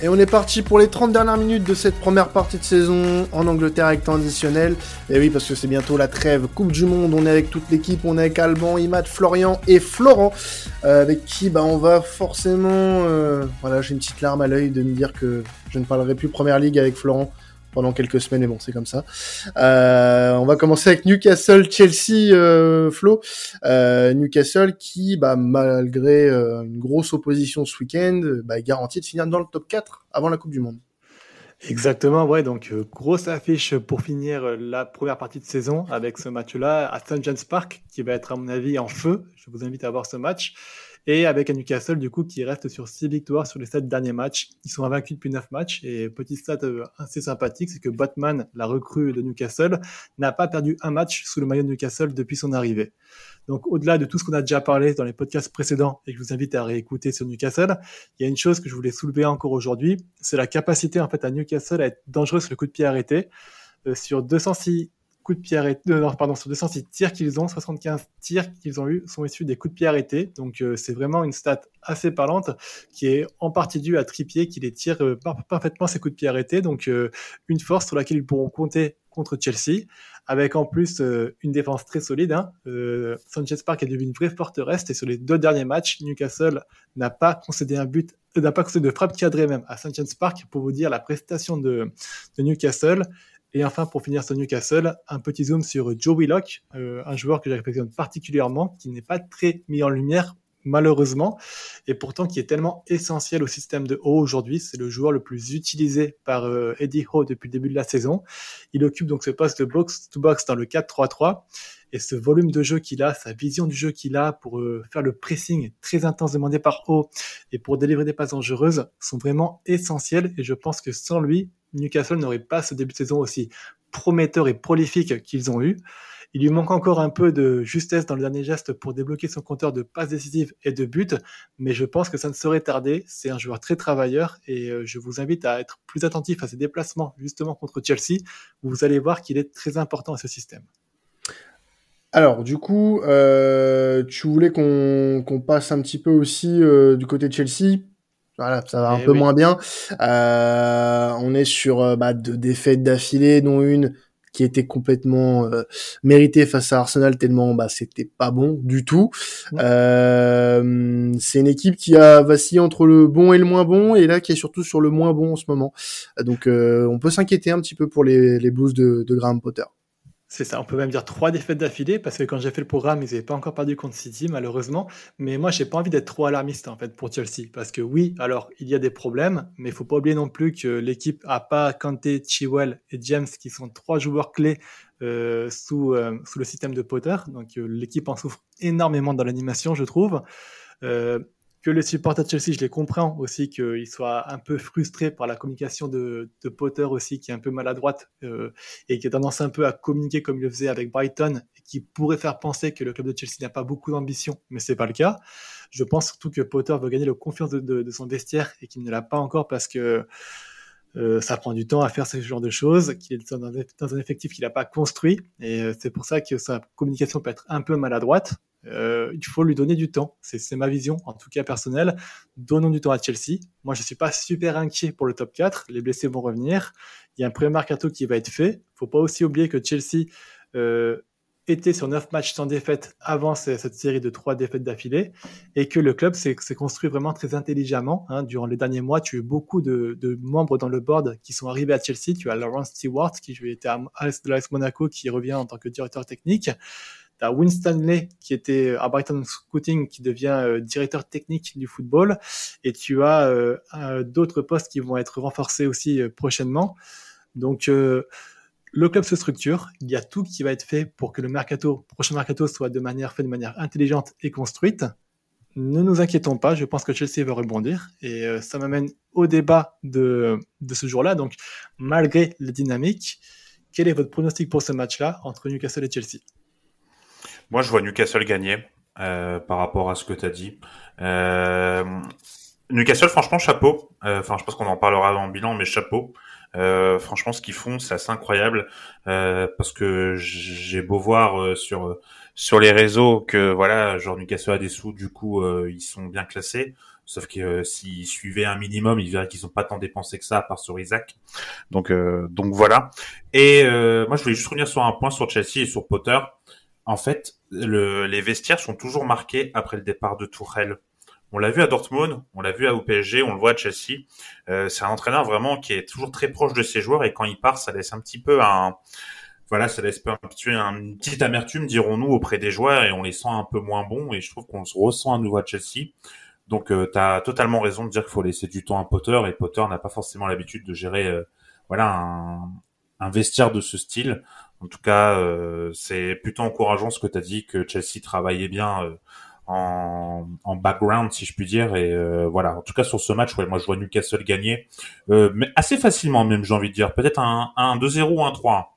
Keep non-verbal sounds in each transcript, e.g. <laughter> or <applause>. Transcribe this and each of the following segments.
Et on est parti pour les 30 dernières minutes de cette première partie de saison en Angleterre avec temps. Et oui, parce que c'est bientôt la trêve Coupe du Monde. On est avec toute l'équipe. On est avec Alban, Imad, Florian et Florent. Euh, avec qui bah, on va forcément... Euh, voilà, j'ai une petite larme à l'œil de me dire que je ne parlerai plus Première Ligue avec Florent pendant quelques semaines, et bon, c'est comme ça. Euh, on va commencer avec Newcastle-Chelsea, euh, Flo. Euh, Newcastle qui, bah, malgré euh, une grosse opposition ce week-end, bah, est garanti de finir dans le top 4 avant la Coupe du Monde. Exactement, ouais. Donc, euh, grosse affiche pour finir euh, la première partie de saison avec ce match-là à St. James Park, qui va être, à mon avis, en feu. Je vous invite à voir ce match. Et avec un Newcastle, du coup, qui reste sur 6 victoires sur les 7 derniers matchs. Ils sont invaincus depuis 9 matchs. Et petit stat euh, assez sympathique, c'est que Batman, la recrue de Newcastle, n'a pas perdu un match sous le maillot de Newcastle depuis son arrivée. Donc, au-delà de tout ce qu'on a déjà parlé dans les podcasts précédents et que je vous invite à réécouter sur Newcastle, il y a une chose que je voulais soulever encore aujourd'hui, c'est la capacité, en fait, à Newcastle à être dangereux sur le coup de pied arrêté. Euh, sur 206 de pied arrêtés, euh, pardon, sur 206 tirs qu'ils ont, 75 tirs qu'ils ont eu sont issus des coups de pied arrêtés. Donc euh, c'est vraiment une stat assez parlante qui est en partie due à Trippier qui les tire euh, parfaitement ces coups de pied arrêtés. Donc une force sur laquelle ils pourront compter contre Chelsea, avec en plus une défense très solide. Hein. Sanchez Park est devenu une vraie forteresse et sur les deux derniers matchs, Newcastle n'a pas concédé un but, n'a pas concédé de frappe cadrée même à Sanchez Park pour vous dire la prestation de Newcastle et enfin, pour finir sur Newcastle, un petit zoom sur Joe Willock, euh, un joueur que j'affectionne particulièrement, qui n'est pas très mis en lumière malheureusement, et pourtant qui est tellement essentiel au système de haut aujourd'hui. C'est le joueur le plus utilisé par euh, Eddie Howe depuis le début de la saison. Il occupe donc ce poste de box-to-box dans le 4-3-3, et ce volume de jeu qu'il a, sa vision du jeu qu'il a pour euh, faire le pressing très intense demandé par Howe et pour délivrer des passes dangereuses sont vraiment essentiels, et je pense que sans lui, Newcastle n'aurait pas ce début de saison aussi prometteur et prolifique qu'ils ont eu. Il lui manque encore un peu de justesse dans le dernier geste pour débloquer son compteur de passes décisives et de buts, mais je pense que ça ne serait tardé. C'est un joueur très travailleur et euh, je vous invite à être plus attentif à ses déplacements justement contre Chelsea. Vous allez voir qu'il est très important à ce système. Alors, du coup, euh, tu voulais qu'on passe un petit peu aussi euh, du côté de Chelsea voilà, ça va un eh peu moins bien. Euh, on est sur euh, bah, deux défaites d'affilée, dont une qui était complètement euh, méritée face à Arsenal tellement bah c'était pas bon du tout. Euh, c'est une équipe qui a vacillé entre le bon et le moins bon et là qui est surtout sur le moins bon en ce moment. Donc euh, on peut s'inquiéter un petit peu pour les, les Blues de, de Graham Potter. C'est ça, on peut même dire trois défaites d'affilée, parce que quand j'ai fait le programme, ils n'avaient pas encore perdu contre City, malheureusement. Mais moi, j'ai pas envie d'être trop alarmiste, en fait, pour Chelsea. Parce que oui, alors, il y a des problèmes, mais il faut pas oublier non plus que l'équipe a pas Kanté, Chiwell et James, qui sont trois joueurs clés euh, sous, euh, sous le système de Potter. Donc, euh, l'équipe en souffre énormément dans l'animation, je trouve. Euh, que les supporters de Chelsea, je les comprends aussi, qu'ils soient un peu frustrés par la communication de, Potter aussi, qui est un peu maladroite euh, et qui a tendance un peu à communiquer comme il le faisait avec Brighton, et qui pourrait faire penser que le club de Chelsea n'a pas beaucoup d'ambition, mais c'est pas le cas. Je pense surtout que Potter veut gagner la confiance de, de, de son vestiaire et qu'il ne l'a pas encore parce que euh, ça prend du temps à faire ce genre de choses, qu'il est dans un, dans un effectif qu'il n'a pas construit, et euh, c'est pour ça que sa communication peut être un peu maladroite. Euh, il faut lui donner du temps. C'est ma vision, en tout cas personnelle. Donnons du temps à Chelsea. Moi, je suis pas super inquiet pour le top 4. Les blessés vont revenir. Il y a un premier mercato qui va être fait. Faut pas aussi oublier que Chelsea euh, était sur 9 matchs sans défaite avant cette série de 3 défaites d'affilée et que le club s'est construit vraiment très intelligemment. Hein. Durant les derniers mois, tu as eu beaucoup de, de, membres dans le board qui sont arrivés à Chelsea. Tu as Lawrence Stewart qui était à de l'AS Monaco qui revient en tant que directeur technique. Tu as Winston Lee qui était à Brighton Scouting qui devient euh, directeur technique du football et tu as euh, d'autres postes qui vont être renforcés aussi euh, prochainement. Donc euh, le club se structure, il y a tout qui va être fait pour que le prochain mercato soit de manière fait de manière intelligente et construite. ne nous inquiétons pas, je pense que Chelsea va rebondir. Et euh, ça m'amène au débat de, ce jour-là. Donc, malgré les dynamiques, quel est votre pronostic pour ce match-là entre Newcastle et Chelsea? Moi, je vois Newcastle gagner euh, par rapport à ce que tu as dit. Euh, Newcastle, franchement, chapeau. Euh, enfin, je pense qu'on en parlera le bilan, mais chapeau. Euh, franchement, ce qu'ils font, c'est assez incroyable euh, parce que j'ai beau voir euh, sur sur les réseaux que voilà, genre Newcastle a des sous, du coup, ils sont bien classés. Sauf que s'ils suivaient un minimum, ils verraient qu'ils n'ont pas tant dépensé que ça, à part sur Isaac. Donc donc voilà. Et moi, je voulais juste revenir sur un point sur Chelsea et sur Potter. En fait, le, les vestiaires sont toujours marqués après le départ de Tourelle. On l'a vu à Dortmund, on l'a vu à PSG, on le voit à Chelsea. Euh, c'est un entraîneur vraiment qui est toujours très proche de ses joueurs et quand il part, ça laisse un petit peu un, voilà, ça laisse un petit, une petite amertume, dirons-nous, auprès des joueurs et on les sent un peu moins bons et je trouve qu'on se ressent à nouveau à Chelsea. Donc, euh, tu as totalement raison de dire qu'il faut laisser du temps à Potter et Potter n'a pas forcément l'habitude de gérer, euh, voilà, un, vestiaire de ce style. En tout cas, euh, c'est plutôt encourageant ce que tu as dit que Chelsea travaillait bien en, background, si je puis dire. Et euh, voilà, en tout cas sur ce match, ouais, moi je vois Newcastle gagner, euh, mais assez facilement même, j'ai envie de dire. Peut-être un, un 2-0 ou un 3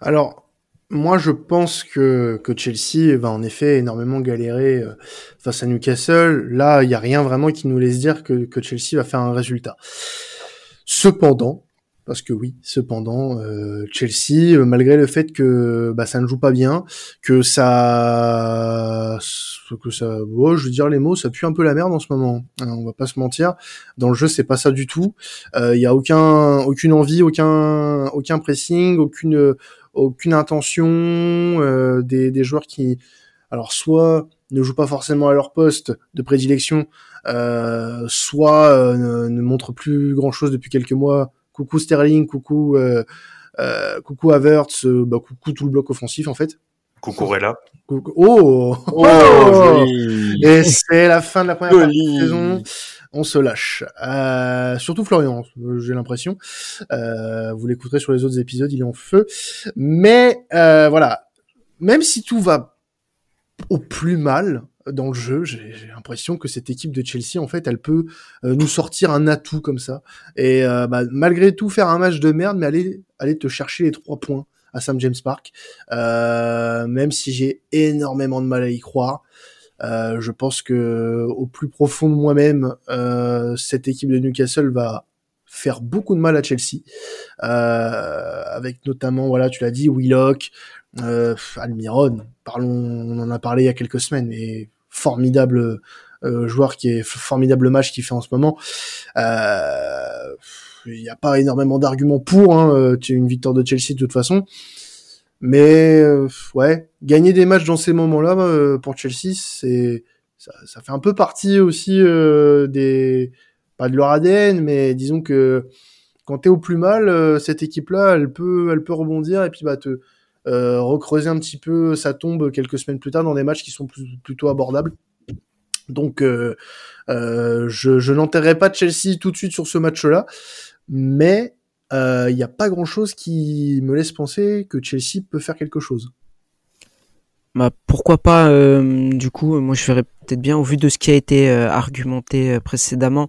Alors, moi je pense que, que Chelsea va en effet énormément galérer euh, face à Newcastle. Là, il n'y a rien vraiment qui nous laisse dire que, que Chelsea va faire un résultat. Cependant, parce que oui, cependant, euh, Chelsea, euh, malgré le fait que bah, ça ne joue pas bien, que ça, que ça, je veux dire les mots, ça pue un peu la merde en ce moment. Hein, on va pas se mentir. Dans le jeu, c'est pas ça du tout. Il euh, y a aucun, aucune envie, aucun, aucun pressing, aucune, aucune intention euh, des, des joueurs qui, alors soit ne jouent pas forcément à leur poste de prédilection, euh, soit ne, ne montrent plus grand chose depuis quelques mois coucou Sterling, coucou euh, euh, coucou Havertz, euh, bah, coucou tout le bloc offensif en fait. Coucou Rella. Oh, oh, oh Et c'est la fin de la première partie de saison. On se lâche. Euh, surtout Florian, j'ai l'impression. Euh, vous l'écouterez sur les autres épisodes, il est en feu. Mais euh, voilà, même si tout va au plus mal, dans le jeu. J'ai l'impression que cette équipe de Chelsea, en fait, elle peut euh, nous sortir un atout comme ça. Et euh, bah, malgré tout, faire un match de merde, mais aller, aller te chercher les trois points à St. James Park. Euh, même si j'ai énormément de mal à y croire. je pense que au plus profond de moi-même, cette équipe de Newcastle va faire beaucoup de mal à Chelsea, avec notamment, voilà, tu l'as dit, Willock, euh, Almiron, parlons, on en a parlé il y a quelques semaines, mais formidable euh, joueur qui est formidable match qu'il fait en ce moment. Euh, il n'y a pas énormément d'arguments pour. Hein, euh, une victoire de Chelsea de toute façon. Mais ouais, gagner des matchs dans ces moments-là pour Chelsea, c'est ça, ça, fait un peu partie aussi des pas de leur ADN, mais disons que quand t'es au plus mal, cette équipe-là, elle peut elle peut rebondir et puis bah te euh, recreuser un petit peu sa tombe quelques semaines plus tard dans des matchs qui sont plutôt abordables. Donc, euh, euh, je, je n'enterrerai pas Chelsea tout de suite sur ce match-là, mais il n'y a pas grand-chose qui me laisse penser que Chelsea peut faire quelque chose. Bah, pourquoi pas, du coup, moi je ferais peut-être bien, au vu de ce qui a été argumenté précédemment,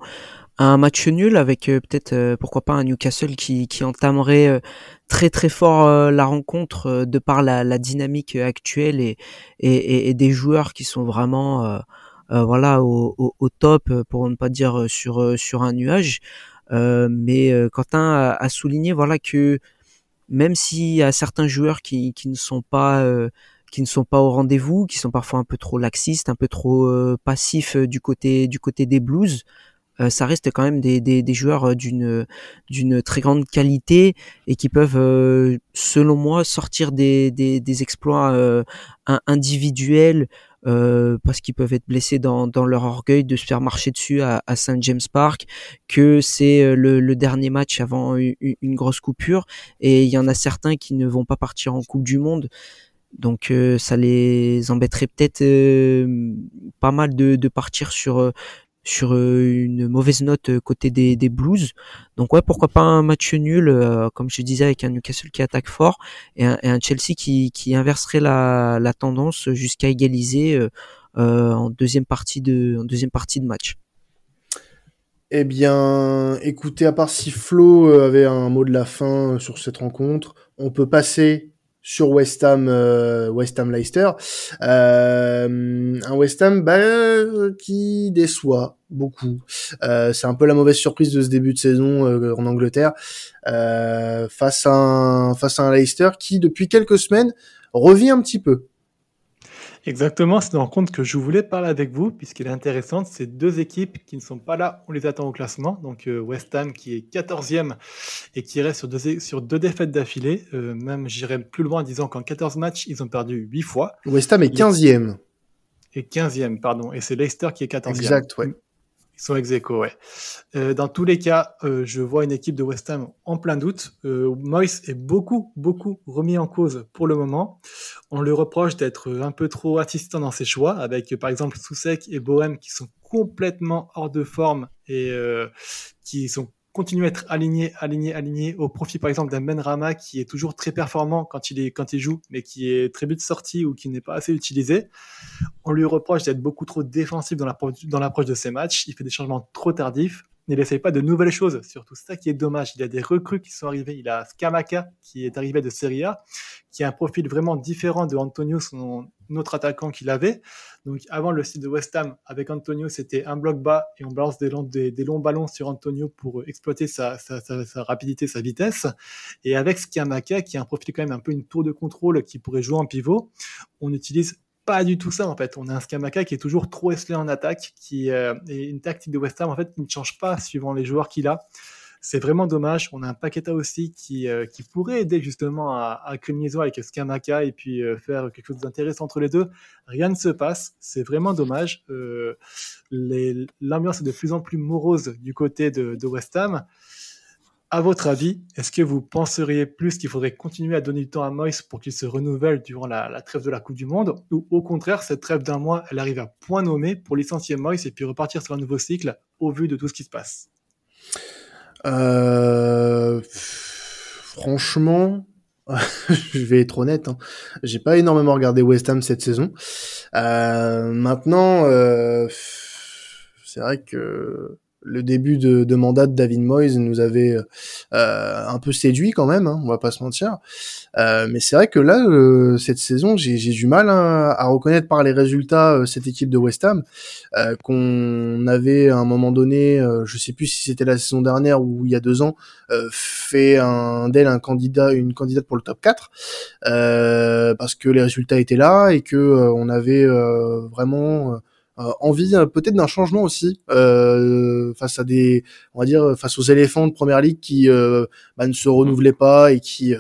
un match nul avec peut-être, pourquoi pas, un Newcastle qui, qui entamerait très très fort euh, la rencontre euh, de par la, la dynamique actuelle et, et, et, des joueurs qui sont vraiment euh, voilà au, au, au, top pour ne pas dire sur sur un nuage. mais Quentin a, a, souligné voilà que même s'il y a certains joueurs qui, qui ne sont pas qui ne sont pas au rendez-vous, qui sont parfois un peu trop laxistes, un peu trop passifs du côté du côté des Blues, euh, ça reste quand même des, des, des joueurs euh, d'une d'une très grande qualité et qui peuvent, euh, selon moi, sortir des, des, des exploits individuels parce qu'ils peuvent être blessés dans, dans leur orgueil de se faire marcher dessus à, à Saint James Park, que c'est le, le, dernier match avant une, grosse coupure et il y en a certains qui ne vont pas partir en Coupe du Monde. Donc ça les embêterait peut-être pas mal de, de partir sur sur euh, une mauvaise note euh, côté des, Blues. Donc ouais, pourquoi pas un match nul, euh, comme je disais, avec un Newcastle qui attaque fort et un, Chelsea qui, inverserait la, tendance jusqu'à égaliser en deuxième partie de deuxième partie de match. Eh bien, écoutez, à part si Flo avait un mot de la fin sur cette rencontre, on peut passer sur West Ham, West Ham Leicester, West Ham bah, qui déçoit beaucoup. Euh, c'est un peu la mauvaise surprise de ce début de saison en Angleterre face à un face à un Leicester qui depuis quelques semaines revient un petit peu. Exactement, c'est une rencontre que je voulais parler avec vous, puisqu'elle est intéressante. C'est deux équipes qui ne sont pas là, on les attend au classement. Donc euh, West Ham qui est 14e et qui reste sur deux, sur deux défaites d'affilée. Euh, même j'irai plus loin en disant qu'en 14 matchs, ils ont perdu 8 fois. West Ham est 15e. Et 15e, pardon. Et c'est Leicester qui est 14e. Exact, ouais. Ils sont ex aequo, ouais. Euh, dans tous les cas, euh, je vois une équipe de West Ham en plein doute. Euh, Moyes est beaucoup, beaucoup remis en cause pour le moment. On lui reproche d'être un peu trop assistant dans ses choix, avec par exemple Soucek et Bohem qui sont complètement hors de forme et euh, qui sont continuer à être aligné, aligné, aligné au profit par exemple d'un Ben Rama qui est toujours très performant quand il est quand il joue, mais qui est très vite sorti ou qui n'est pas assez utilisé. On lui reproche d'être beaucoup trop défensif dans l'approche de ses matchs. Il fait des changements trop tardifs il n'essaye pas de nouvelles choses. Surtout ça qui est dommage. Il y a des recrues qui sont arrivées. Il a Skamaka qui est arrivé de Serie A, qui a un profil vraiment différent de Antonio, autre attaquant qu'il avait. Donc avant le site de West Ham avec Antonio, c'était un bloc bas et on balance des longs, des, longs ballons sur Antonio pour exploiter sa, sa, rapidité, sa vitesse. Et avec Skamaka qui a un profil quand même un peu une tour de contrôle qui pourrait jouer en pivot, on utilise pas du tout ça en fait. On a un Skamaka qui est toujours trop esselé en attaque, qui euh, est une tactique de West Ham en fait qui ne change pas suivant les joueurs qu'il a. C'est vraiment dommage. On a un Paqueta aussi qui, euh, qui pourrait aider justement à, à liaison avec Skamaka et puis euh, faire quelque chose d'intéressant entre les deux. Rien ne se passe. C'est vraiment dommage. L'ambiance est de plus en plus morose du côté de, de West Ham. À votre avis, est-ce que vous penseriez plus qu'il faudrait continuer à donner du temps à Moïse pour qu'il se renouvelle durant la, trêve de la Coupe du Monde Ou au contraire, cette trêve d'un mois, elle arrive à point nommé pour licencier Moïse et puis repartir sur un nouveau cycle au vu de tout ce qui se passe? Euh... Franchement, <laughs> je vais être honnête, hein. j'ai pas énormément regardé West Ham cette saison. Euh, maintenant, euh... c'est vrai que le début de, de, mandat de David Moyes nous avait euh, un peu séduit quand même, hein, on va pas se mentir. Euh, mais c'est vrai que là, euh, cette saison, j'ai du mal hein, à reconnaître par les résultats euh, cette équipe de West Ham euh, qu'on avait à un moment donné, je sais plus si c'était la saison dernière ou il y a deux ans, fait un d'elle un candidat, une candidate pour le top 4 parce que les résultats étaient là et que on avait vraiment euh, envie euh, peut-être d'un changement aussi euh, face à des, on va dire, face aux éléphants de première ligue qui bah, ne se renouvelaient pas et qui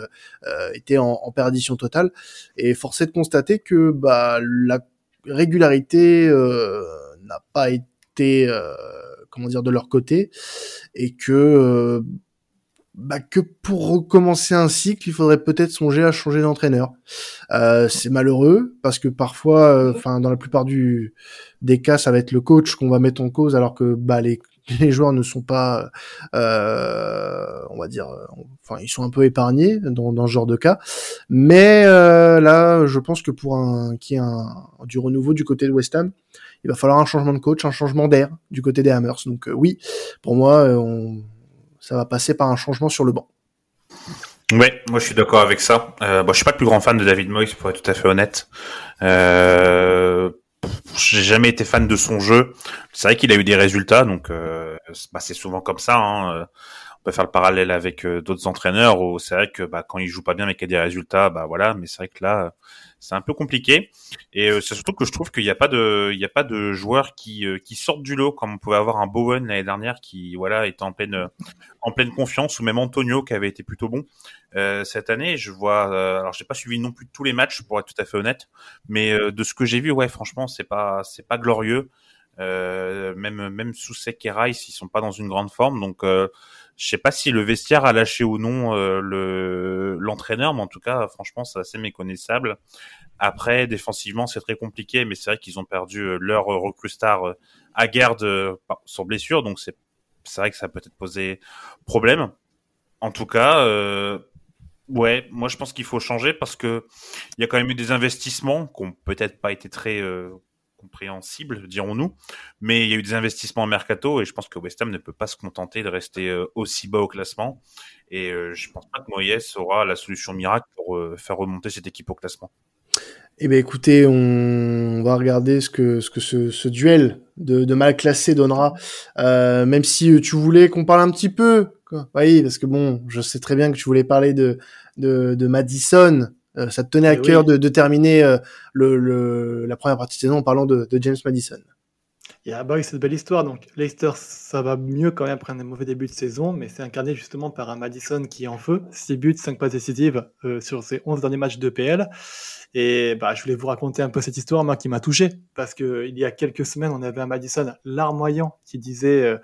étaient en, en, perdition totale. Et force est de constater que bah, la régularité n'a pas été comment dire de leur côté et que bah, que pour recommencer un cycle, il faudrait peut-être songer à changer d'entraîneur. Euh, c'est malheureux parce que parfois, enfin dans la plupart du, des cas, ça va être le coach qu'on va mettre en cause, alors que bah les, <laughs> les joueurs ne sont pas, euh, on va dire, enfin ils sont un peu épargnés dans, dans ce genre de cas. Mais euh, là, je pense que pour un qui est un du renouveau du côté de West Ham, il va falloir un changement de coach, un changement d'air du côté des Hammers. Donc euh, oui, pour moi, on ça va passer par un changement sur le banc. Ouais, moi je suis d'accord avec ça. Euh, bon, je suis pas le plus grand fan de David Moyes, pour être tout à fait honnête. Euh, j'ai jamais été fan de son jeu. C'est vrai qu'il a eu des résultats, donc euh, bah, c'est souvent comme ça. Hein. On peut faire le parallèle avec euh, d'autres entraîneurs où c'est vrai que bah, quand il joue pas bien mais qu'il y a des résultats, bah voilà. Mais c'est vrai que là, c'est un peu compliqué. Et euh, c'est surtout que je trouve qu'il n'y a pas de, il joueurs qui euh, qui sortent du lot comme on pouvait avoir un Bowen l'année dernière qui voilà était en pleine en pleine confiance ou même Antonio qui avait été plutôt bon euh, cette année. Je vois, alors j'ai pas suivi non plus tous les matchs pour être tout à fait honnête, mais de ce que j'ai vu, ouais, franchement, c'est pas c'est pas glorieux. Même même sous et Rice, ils sont pas dans une grande forme, donc je sais pas si le vestiaire a lâché ou non euh, le l'entraîneur, mais en tout cas, franchement, c'est assez méconnaissable. Après, défensivement, c'est très compliqué, mais c'est vrai qu'ils ont perdu euh, leur recrue star euh, à garde sur blessure, donc c'est c'est vrai que ça peut être posé problème. En tout cas, euh, ouais, moi je pense qu'il faut changer parce que il y a quand même eu des investissements qui ont peut-être pas été très compréhensible, dirons-nous. Mais il y a eu des investissements en mercato et je pense que West Ham ne peut pas se contenter de rester aussi bas au classement. Et je pense pas que Moyes aura la solution miracle pour faire remonter cette équipe au classement. Eh bien écoutez, on va regarder ce que ce duel de, mal classé donnera. Euh, même si tu voulais qu'on parle un petit peu, oui, parce que bon, je sais très bien que tu voulais parler de, de Madison. Euh, ça te tenait à eh cœur de, de, terminer euh, le, le, la première partie de saison en parlant de, de James Madison? Et ah bah oui, c'est une belle histoire. Donc Leicester, ça va mieux quand même après un mauvais début de saison, mais c'est incarné justement par un Madison qui est en feu. 6 buts, 5 passes décisives euh, sur ses 11 derniers matchs de PL. Et bah, je voulais vous raconter un peu cette histoire, moi, qui m'a touché, parce que il y a quelques semaines, on avait un Madison larmoyant qui disait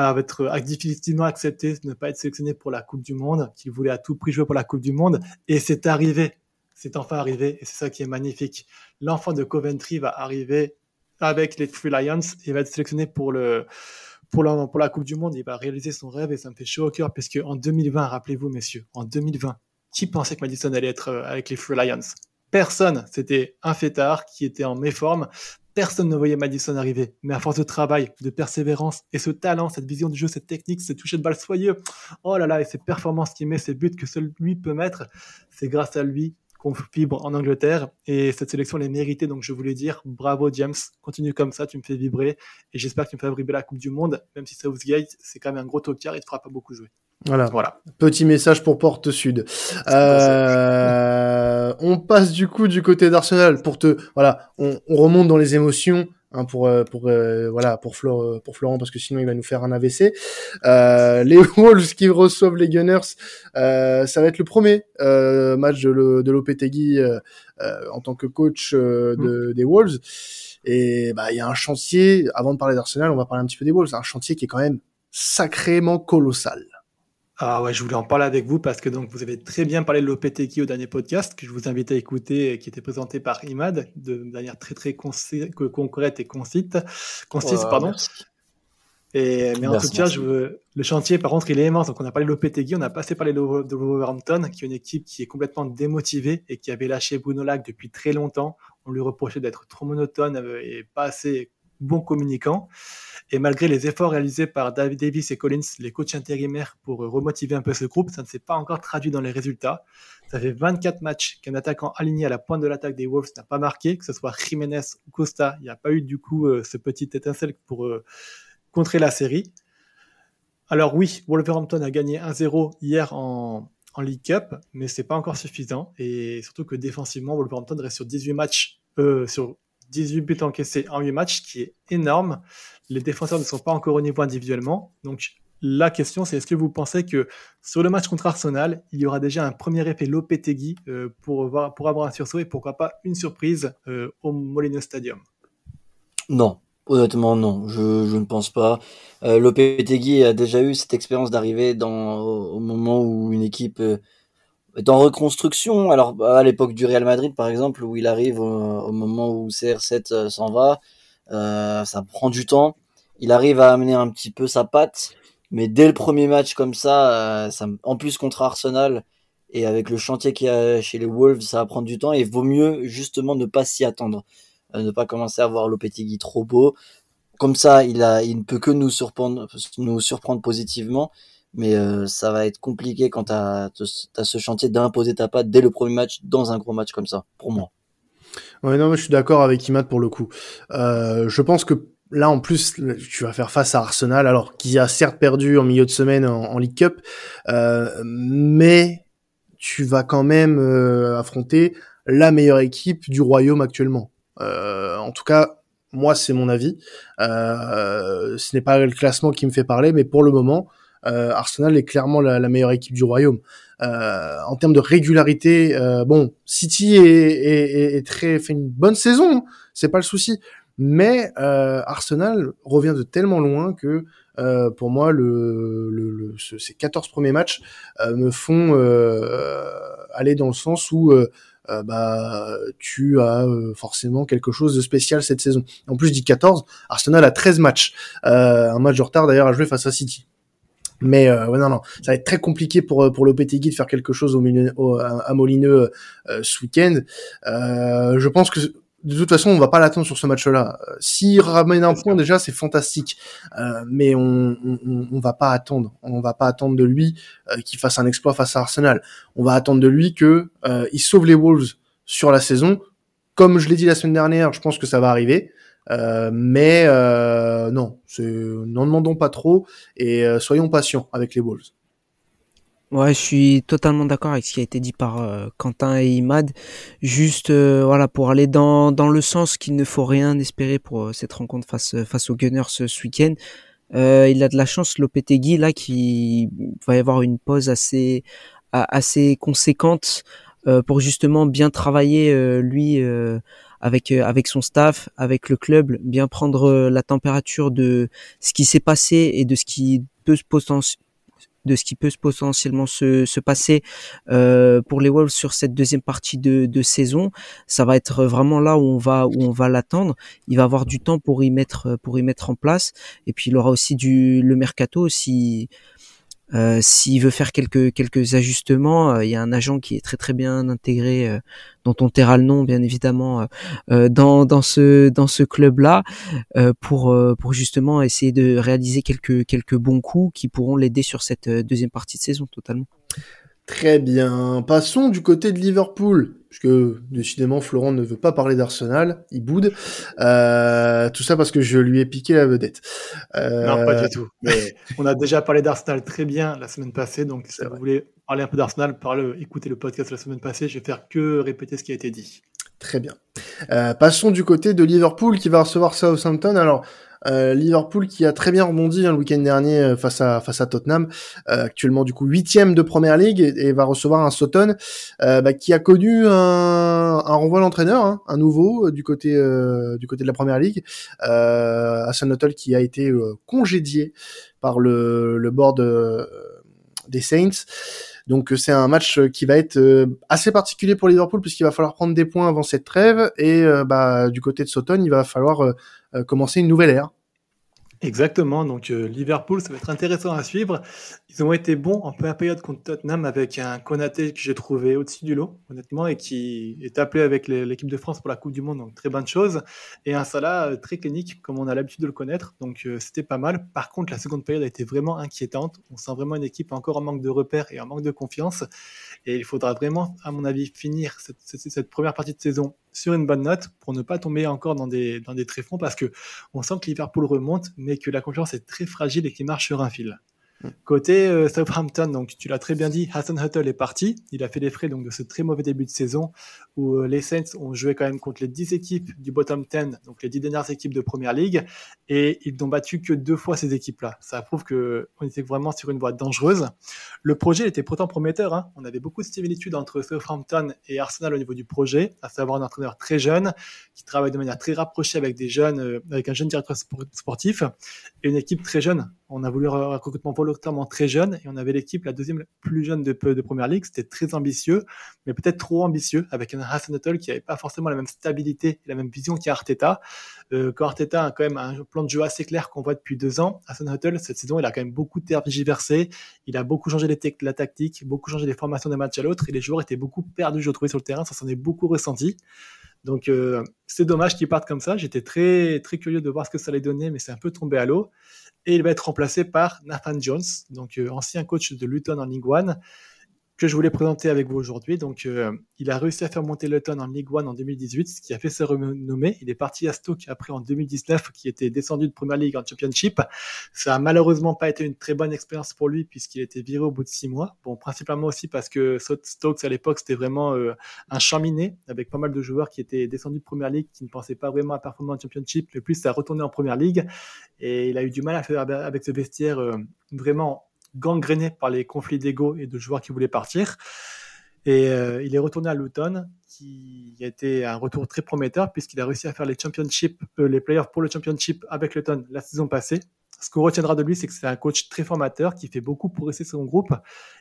euh, être difficilement accepté de ne pas être sélectionné pour la Coupe du Monde, qu'il voulait à tout prix jouer pour la Coupe du Monde, et c'est arrivé. C'est enfin arrivé, et c'est ça qui est magnifique. L'enfant de Coventry va arriver avec les Free Lions et va être sélectionné pour le pour la, pour la Coupe du Monde. Il va réaliser son rêve et ça me fait chaud au cœur, puisque en 2020, rappelez-vous, messieurs, en 2020, qui pensait que Madison allait être euh, avec les Free Lions? Personne. C'était un fêtard qui était en méforme. Personne ne voyait Madison arriver. Mais à force de travail, de persévérance et ce talent, cette vision du jeu, cette technique, ce toucher de balle soyeux, oh là là, et ces performances qu'il met, ces buts que seul lui peut mettre, c'est grâce à lui qu'on vibre en Angleterre. Et cette sélection l'est méritée. Donc je voulais dire bravo James, continue comme ça, tu me fais vibrer. Et j'espère que tu me fais vibrer la Coupe du Monde, même si Southgate, c'est quand même un gros tocard, il ne fera pas beaucoup jouer. Voilà. voilà. Petit message pour Porte Sud. Euh, on passe du coup du côté d'Arsenal pour te, voilà, on, on, remonte dans les émotions. Hein, pour euh, pour euh, voilà pour Flor pour Florent parce que sinon il va nous faire un AVC. Euh, les <laughs> Wolves qui reçoivent les Gunners, euh, ça va être le premier euh, match de, de Lopetegui en tant que coach de, mm. des Wolves. Et bah il y a un chantier. Avant de parler d'Arsenal, on va parler un petit peu des Wolves. Un chantier qui est quand même sacrément colossal. Ah ouais, je voulais en parler avec vous parce que donc vous avez très bien parlé de l'OPTQ au dernier podcast que je vous invite à écouter, qui était présenté par Imad de manière très très concrète et concise. concise pardon. Et, mais en tout cas, je veux... le chantier, par contre, il est immense. Donc, on a parlé de l'OPTG, on a passé parler de Wolverhampton, qui est une équipe qui est complètement démotivée et qui avait lâché Bruno Lac depuis très longtemps. On lui reprochait d'être trop monotone euh, et pas assez bon communicant. Et malgré les efforts réalisés par David Davis et Collins, les coachs intérimaires, pour remotiver un peu ce groupe, ça ne s'est pas encore traduit dans les résultats. Ça fait 24 matchs qu'un attaquant aligné à la pointe de l'attaque des Wolves n'a pas marqué, que ce soit Jiménez ou Costa. Il n'y a pas eu du coup euh, ce petit étincelle pour euh, contrer la série. Alors oui, Wolverhampton a gagné 1-0 hier en, en League Cup, mais c'est pas encore suffisant. Et surtout que défensivement, Wolverhampton reste sur 18 matchs, euh, sur 18 buts encaissés en 8 matchs, qui est énorme. Les défenseurs ne sont pas encore au niveau individuellement. Donc, la question, c'est est-ce que vous pensez que sur le match contre Arsenal, il y aura déjà un premier effet Lopetegui euh, pour, avoir un sursaut et pourquoi pas une surprise euh, au Molino Stadium? Non, honnêtement, non, je, ne pense pas. Euh, Lopetegui a déjà eu cette expérience d'arriver au moment où une équipe euh, en reconstruction. Alors à l'époque du Real Madrid, par exemple, où il arrive au, moment où CR7 euh, s'en va, euh, ça prend du temps. Il arrive à amener un petit peu sa patte, mais dès le premier match comme ça, euh, en plus contre Arsenal et avec le chantier qu'il y a chez les Wolves, ça va prendre du temps et vaut mieux justement ne pas s'y attendre, ne pas commencer à voir Lopetegui trop beau. Comme ça, il ne peut que nous surprendre positivement mais euh, ça va être compliqué quand tu as, ce chantier d'imposer ta patte dès le premier match dans un gros match comme ça, pour moi. Ouais, non, mais je suis d'accord avec Imad pour le coup. Euh, je pense que là, en plus, tu vas faire face à Arsenal, alors qui a certes perdu en milieu de semaine en, League Cup, euh, mais tu vas quand même euh, affronter la meilleure équipe du royaume actuellement. Euh, en tout cas, moi, c'est mon avis. Euh, ce n'est pas le classement qui me fait parler, mais pour le moment, Arsenal est clairement la, meilleure équipe du royaume. Euh, en termes de régularité, euh, bon, City est, est, très fait une bonne saison, c'est pas le souci. Mais Arsenal revient de tellement loin que pour moi, le, le, ces 14 premiers matchs me font aller dans le sens où bah tu as forcément quelque chose de spécial cette saison. En plus, dis 14, Arsenal a 13 matchs, un match de retard d'ailleurs à jouer face à City. Mais euh, ouais, non, non, ça va être très compliqué pour euh, pour Lopetegui de faire quelque chose au, milieu, à Molineux euh, ce week-end. Euh, je pense que de toute façon, on va pas l'attendre sur ce match-là. Euh, s'il ramène un point déjà, c'est fantastique. Euh, mais on, on, on, va pas attendre. On va pas attendre de lui euh, qu'il fasse un exploit face à Arsenal. On va attendre de lui que euh, il sauve les Wolves sur la saison. Comme je l'ai dit la semaine dernière, je pense que ça va arriver. Mais non, n'en demandons pas trop et soyons patients avec les Wolves. Ouais, je suis totalement d'accord avec ce qui a été dit par euh, Quentin et Imad. Juste, euh, voilà, pour aller dans, dans le sens qu'il ne faut rien espérer pour euh, cette rencontre face face aux Gunners ce, week-end. il a de la chance, Lopetegui, là, qui va y avoir une pause assez assez conséquente pour justement bien travailler lui avec avec son staff, avec le club, bien prendre la température de ce qui s'est passé et de ce qui peut se potentiellement de ce qui peut potentiellement se, se passer euh, pour les Wolves sur cette deuxième partie de, de, saison. Ça va être vraiment là où on va où on va l'attendre. Il va avoir du temps pour y mettre pour y mettre en place. Et puis il aura aussi du le mercato si euh, S'il veut faire quelques quelques ajustements, euh, il y a un agent qui est très très bien intégré, euh, dont on taira le nom bien évidemment euh, dans dans ce dans ce club là pour pour justement essayer de réaliser quelques quelques bons coups qui pourront l'aider sur cette deuxième partie de saison totalement. Très bien. Passons du côté de Liverpool, puisque décidément Florent ne veut pas parler d'Arsenal, il boude. Euh, tout ça parce que je lui ai piqué la vedette. Euh... Non, pas du tout. <laughs> Mais on a déjà parlé d'Arsenal très bien la semaine passée, donc si vous voulez parler un peu d'Arsenal, parlez, écoutez le podcast la semaine passée, je vais faire que répéter ce qui a été dit. Très bien. Euh, passons du côté de Liverpool qui va recevoir Southampton. Alors, euh, Liverpool qui a très bien rebondi hein, le week-end dernier euh, face à face à Tottenham, euh, actuellement du coup huitième de Première Ligue et, va recevoir un Sutton bah, qui a connu un, un renvoi d'entraîneur, hein, un nouveau du côté du côté de la Première Ligue, euh, Hassan qui a été congédié par le, le board des Saints. Donc c'est un match qui va être assez particulier pour Liverpool puisqu'il va falloir prendre des points avant cette trêve. Et bah, du côté de Sutton il va falloir euh, commencer une nouvelle ère. Exactement, donc euh, Liverpool, ça va être intéressant à suivre. Ils ont été bons en première période contre Tottenham avec un Konaté que j'ai trouvé au-dessus du lot, honnêtement, et qui est appelé avec l'équipe de France pour la Coupe du Monde, donc très bonne chose. Et un Salah euh, très clinique, comme on a l'habitude de le connaître, donc c'était pas mal. Par contre, la seconde période a été vraiment inquiétante. On sent vraiment une équipe encore en manque de repères et en manque de confiance. Et il faudra vraiment, à mon avis, finir cette première partie de saison sur une bonne note pour ne pas tomber encore dans des, dans des tréfonds parce que on sent que Liverpool remonte, mais que la confiance est très fragile et qu'il marche sur un fil. Côté euh, Southampton, donc tu l'as très bien dit, Hassan Huttle est parti. Il a fait les frais donc de ce très mauvais début de saison où euh, les Saints ont joué quand même contre les 10 équipes du bottom 10, donc les 10 dernières équipes de Première Ligue, et ils n'ont battu que deux fois ces équipes-là. Ça prouve que on était vraiment sur une voie dangereuse. Le projet était pourtant prometteur. Hein. On avait beaucoup de similitudes entre Southampton et Arsenal au niveau du projet, à savoir un entraîneur très jeune qui travaille de manière très rapprochée avec des jeunes, euh, avec un jeune directeur sportif et une équipe très jeune on a voulu un recrutement volontairement très jeune et on avait l'équipe, la deuxième plus jeune de, de Première Ligue. C'était très ambitieux, mais peut-être trop ambitieux avec un Hassan Nuttall qui n'avait pas forcément la même stabilité et la même vision qu'Arteta. Euh, quand Arteta a quand même un plan de jeu assez clair qu'on voit depuis deux ans, Hassan Huttel, cette saison, il a quand même beaucoup tergiversé. Il a beaucoup changé les la tactique, beaucoup changé les formations d'un match à l'autre et les joueurs étaient beaucoup perdus, je trouvais, sur le terrain. Ça s'en est beaucoup ressenti. Donc euh, c'est dommage qu'ils partent comme ça. J'étais très très curieux de voir ce que ça allait donner, mais c'est un peu tombé à l'eau et il va être remplacé par Nathan Jones, donc euh, ancien coach de Luton en League One, que je voulais présenter avec vous aujourd'hui. Donc, euh, il a réussi à faire monter Luton en League One en 2018, ce qui a fait sa renommée. Il est parti à Stoke après en 2019, qui était descendu de Premier League en Championship. Ça a malheureusement pas été une très bonne expérience pour lui puisqu'il était viré au bout de six mois. Bon, principalement aussi parce que Stoke à l'époque c'était vraiment euh, un champ miné avec pas mal de joueurs qui étaient descendus de Premier League, qui ne pensaient pas vraiment à performer en Championship, mais plus à retourner en Première League. Et il a eu du mal à faire avec ce vestiaire euh, vraiment gangréné par les conflits d'ego et de joueurs qui voulaient partir. Et euh, il est retourné à Luton, qui a été un retour très prometteur puisqu'il a réussi à faire les championships, euh, les playoffs pour le championship avec Luton la saison passée. Ce qu'on retiendra de lui, c'est que c'est un coach très formateur qui fait beaucoup pour rester son groupe.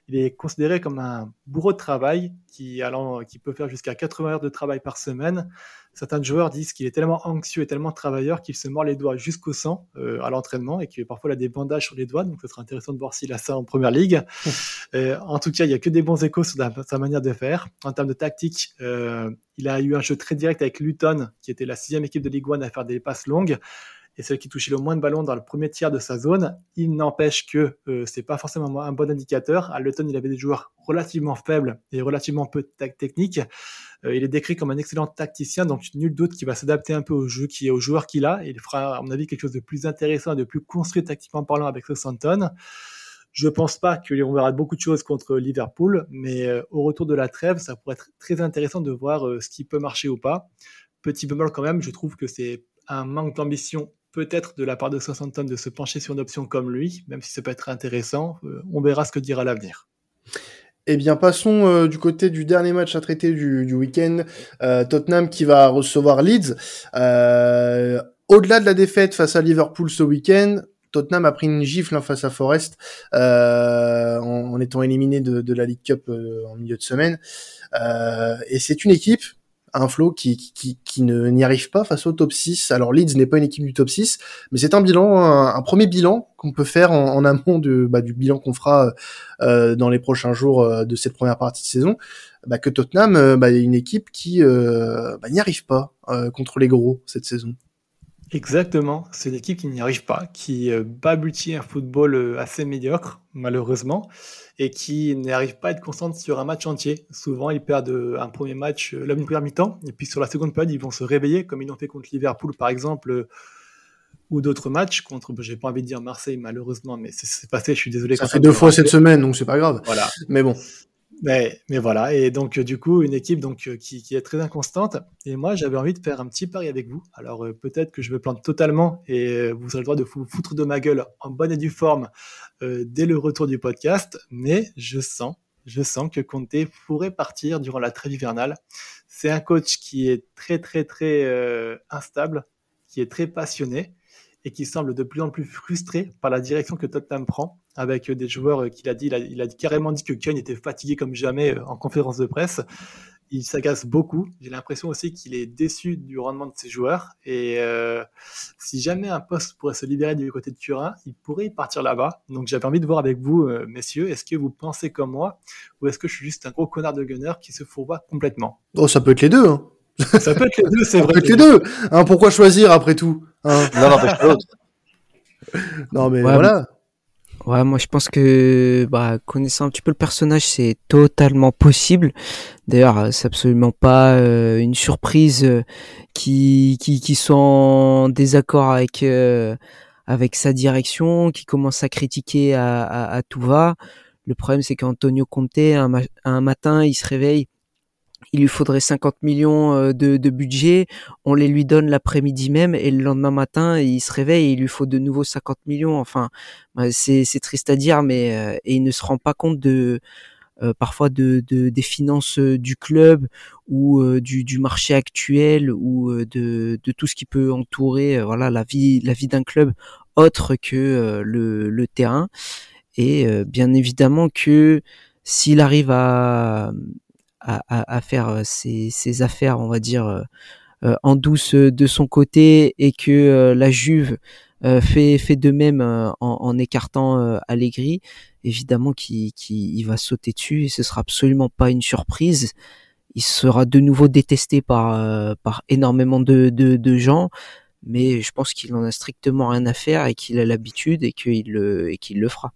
Il est considéré comme un bourreau de travail qui, allant, qui peut faire jusqu'à 80 heures de travail par semaine. Certains joueurs disent qu'il est tellement anxieux et tellement travailleur qu'il se mord les doigts jusqu'au sang euh, à l'entraînement et qu'il parfois a des bandages sur les doigts. Donc, ce sera intéressant de voir s'il a ça en première ligue. <laughs> euh, en tout cas, il n'y a que des bons échos sur sa manière de faire. En termes de tactique, euh, il a eu un jeu très direct avec Luton, qui était la sixième équipe de Ligue 1 à faire des passes longues et celle qui touchait le moins de ballons dans le premier tiers de sa zone. Il n'empêche que euh, c'est pas forcément un bon indicateur. À Luton, il avait des joueurs relativement faibles et relativement peu techniques. Euh, il est décrit comme un excellent tacticien, donc nul doute qu'il va s'adapter un peu au jeu qui est au joueur qu'il a. il fera, à mon avis, quelque chose de plus intéressant et de plus construit tactiquement parlant avec Southampton. Je pense pas qu'on verra beaucoup de choses contre Liverpool, mais euh, au retour de la trêve, ça pourrait être très intéressant de voir euh, ce qui peut marcher ou pas. Petit bémol quand même, je trouve que c'est un manque d'ambition peut-être de la part de Southampton de se pencher sur une option comme lui, même si ça peut être intéressant. Euh, on verra ce que dira l'avenir. Eh bien, passons euh, du côté du dernier match à traiter du, week-end. Euh, Tottenham qui va recevoir Leeds. Euh, au-delà de la défaite face à Liverpool ce week-end, Tottenham a pris une gifle hein, face à Forest en, en, étant éliminé de, de, la League Cup en milieu de semaine. et c'est une équipe un flow qui, qui, qui ne n'y arrive pas face au top 6. Alors Leeds n'est pas une équipe du top 6, mais c'est un bilan, un, premier bilan qu'on peut faire en, amont de, bah, du bilan qu'on fera euh, dans les prochains jours euh, de cette première partie de saison, bah, que Tottenham euh, bah, est une équipe qui bah, n'y arrive pas contre les gros cette saison. Exactement, c'est une équipe qui n'y arrive pas, qui euh, babutit un football euh, assez médiocre, malheureusement, et qui n'arrive pas à être constante sur un match entier. Souvent, ils perdent euh, un premier match, la première mi-temps, et puis sur la seconde période, ils vont se réveiller, comme ils l'ont fait contre Liverpool, par exemple, ou d'autres matchs contre, j'ai pas envie de dire Marseille, malheureusement, mais c'est passé, je suis désolé. Ça fait deux fois cette semaine, donc c'est pas grave. Voilà. Mais bon. Mais, mais voilà, et donc du coup, une équipe donc qui, qui est très inconstante. Et moi, j'avais envie de faire un petit pari avec vous. Alors euh, peut-être que je me plante totalement et vous aurez le droit de vous foutre de ma gueule en bonne et due forme euh, dès le retour du podcast. Mais je sens, je sens que Conte pourrait partir durant la trêve hivernale. C'est un coach qui est très très très euh, instable, qui est très passionné et qui semble de plus en plus frustré par la direction que Tottenham prend, avec des joueurs qu'il a dit, il a, il a, carrément dit que Kane était fatigué comme jamais en conférence de presse. Il s'agace beaucoup. J'ai l'impression aussi qu'il est déçu du rendement de ses joueurs. Et euh, si jamais un poste pourrait se libérer du côté de Turin, il pourrait partir là-bas. Donc j'avais envie de voir avec vous, euh, messieurs, est-ce que vous pensez comme moi, ou est-ce que je suis juste un gros connard de gunner qui se fourvoie complètement? Oh, ça peut être les deux. Hein. Ça peut être les deux, c'est vrai. Ça peut être les deux. Hein, pourquoi choisir après tout? Hein L'un n'empêche pas l'autre. Non, mais Ouais, voilà. Ouais, moi je pense que bah, connaissant un petit peu le personnage, c'est totalement possible. D'ailleurs, c'est absolument pas euh, une surprise euh, qui, qui qui soit en désaccord avec euh, avec sa direction, qui commence à critiquer à, à, à tout va. Le problème, c'est qu'Antonio Conte, un, ma- un matin, il se réveille, il lui faudrait 50 millions euh, de, de budget, on les lui donne l'après-midi même, et le lendemain matin, il se réveille et il lui faut de nouveau 50 millions. Enfin, bah, c'est c'est triste à dire, mais euh, et il ne se rend pas compte de euh, parfois de, de des finances euh, du club ou euh, du, du marché actuel ou euh, de, de tout ce qui peut entourer euh, voilà la vie la vie d'un club autre que euh, le, le terrain et euh, bien évidemment que s'il arrive à à, faire euh, ses, ses affaires on va dire euh, euh, en douce euh, de son côté et que euh, la Juve euh, fait de même euh, en, écartant euh, Allegri évidemment qu'il il va sauter dessus et ce sera absolument pas une surprise. Il sera de nouveau détesté par euh, par énormément de, de de gens, mais je pense qu'il en a strictement rien à faire et qu'il a l'habitude et qu'il le et qu'il le fera.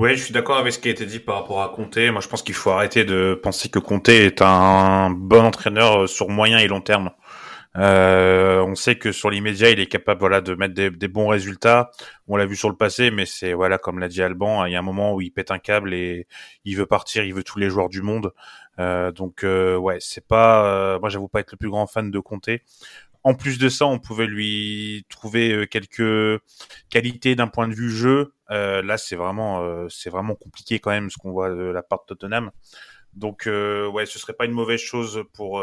Ouais, je suis d'accord avec ce qui a été dit par rapport à Conte. Moi, je pense qu'il faut arrêter de penser que Conte est un bon entraîneur sur moyen et long terme. Euh, on sait que sur l'immédiat, il est capable, voilà, de mettre des, bons résultats. On l'a vu sur le passé, mais c'est, voilà, comme l'a dit Alban, il y a un moment où il pète un câble et il veut partir, il veut tous les joueurs du monde. Euh, donc, euh, ouais, c'est pas, euh, moi, j'avoue pas être le plus grand fan de Conte. En plus de ça, on pouvait lui trouver euh, quelques qualités d'un point de vue jeu. Euh, là, c'est vraiment, euh, c'est vraiment compliqué quand même ce qu'on voit de la part de Tottenham. Donc, euh, ouais, ce serait pas une mauvaise chose pour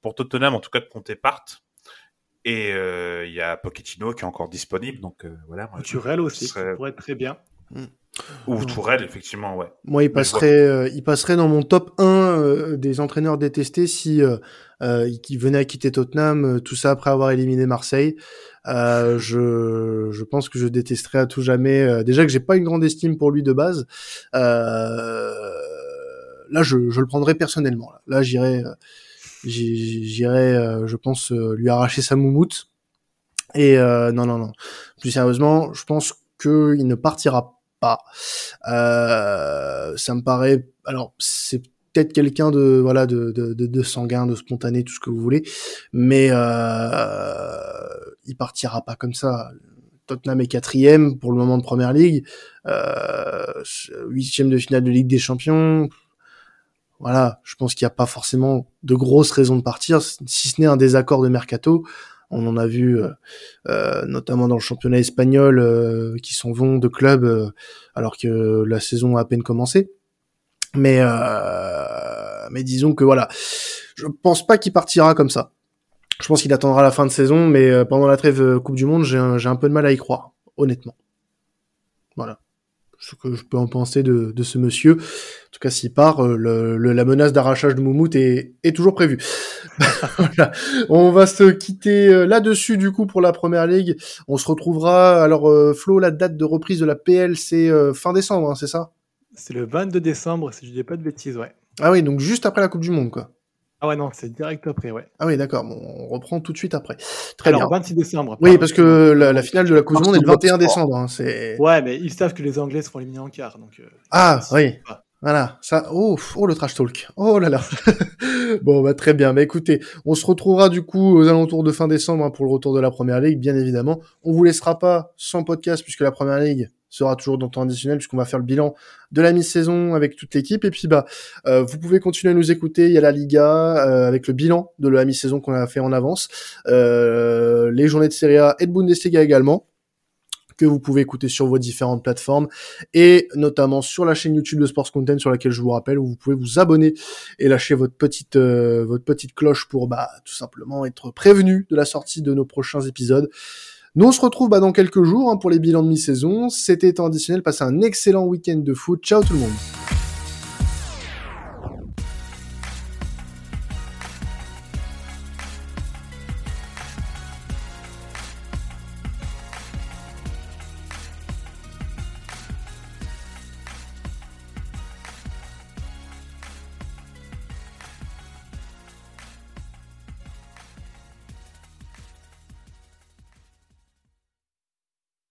pour Tottenham, en tout cas de compter parte. Et il y a Pochettino qui est encore disponible, donc voilà. Aussi, ça pourrait être très bien. Mm. Ou Tourelle, effectivement, ouais. Moi, il passerait, il passerait dans mon top 1 des entraîneurs détestés si euh, il venait à quitter Tottenham, tout ça après avoir éliminé Marseille. Euh, je, je pense que je détesterais à tout jamais. Euh, déjà que j'ai pas une grande estime pour lui de base. Euh, là, je, je le prendrais personnellement. Là, j'irais, j'irais, je pense, lui arracher sa moumoute. Et non, non, non. Plus sérieusement, je pense qu'il ne partira pas. ça me paraît. Alors, c'est peut-être quelqu'un de voilà de, de, de, sanguin, de spontané, tout ce que vous voulez, mais euh, il partira pas comme ça. Tottenham est quatrième pour le moment de Première Ligue, euh, huitième de finale de Ligue des Champions. Voilà, je pense qu'il n'y a pas forcément de grosses raisons de partir, si ce n'est un désaccord de mercato. On en a vu euh, euh notamment dans le championnat espagnol euh, qui sont vont de clubs euh, alors que la saison a à peine commencé. Mais mais disons que voilà, je pense pas qu'il partira comme ça. Je pense qu'il attendra la fin de saison, mais pendant la trêve Coupe du Monde, j'ai un, peu de mal à y croire, honnêtement. Voilà. Ce que je peux en penser de ce monsieur. En tout cas, s'il part, le, la menace d'arrachage de Moumout est, est toujours prévue. <laughs> voilà. On va se quitter là-dessus, du coup, pour la Première Ligue. On se retrouvera... Alors, Flo, la date de reprise de la PL, c'est fin décembre, hein, c'est ça? C'est le 22 décembre, si je dis pas de bêtises, ouais. Ah oui, donc juste après la Coupe du Monde, quoi. Ah ouais, non, c'est direct après, ouais. Ah oui, d'accord, bon, on reprend tout de suite après. Très Alors, bien. 26 décembre. Oui, parce que la, finale de la Coupe du Monde est le 21 décembre. Hein, c'est... Ouais, mais ils savent que les Anglais se font éliminer en quart, donc... Euh, ah, oui. Voilà, ça, oh, oh le trash talk, oh là là. <laughs> bon, bah très bien. Bah écoutez, on se retrouvera du coup aux alentours de fin décembre hein, pour le retour de la Première Ligue, bien évidemment. On vous laissera pas sans podcast puisque la Première Ligue sera toujours dans le temps additionnel puisqu'on va faire le bilan de la mi-saison avec toute l'équipe. Et puis bah, euh, vous pouvez continuer à nous écouter. Il y a la Liga euh, avec le bilan de la mi-saison qu'on a fait en avance, euh, les journées de Serie A et de Bundesliga également que vous pouvez écouter sur vos différentes plateformes et notamment sur la chaîne YouTube de Sports Content sur laquelle je vous rappelle où vous pouvez vous abonner et lâcher votre petite votre petite cloche pour bah tout simplement être prévenu de la sortie de nos prochains épisodes. Nous, on se retrouve bah, dans quelques jours hein, pour les bilans de mi-saison. C'était temps additionnel. Passez un excellent week-end de foot. Ciao tout le monde.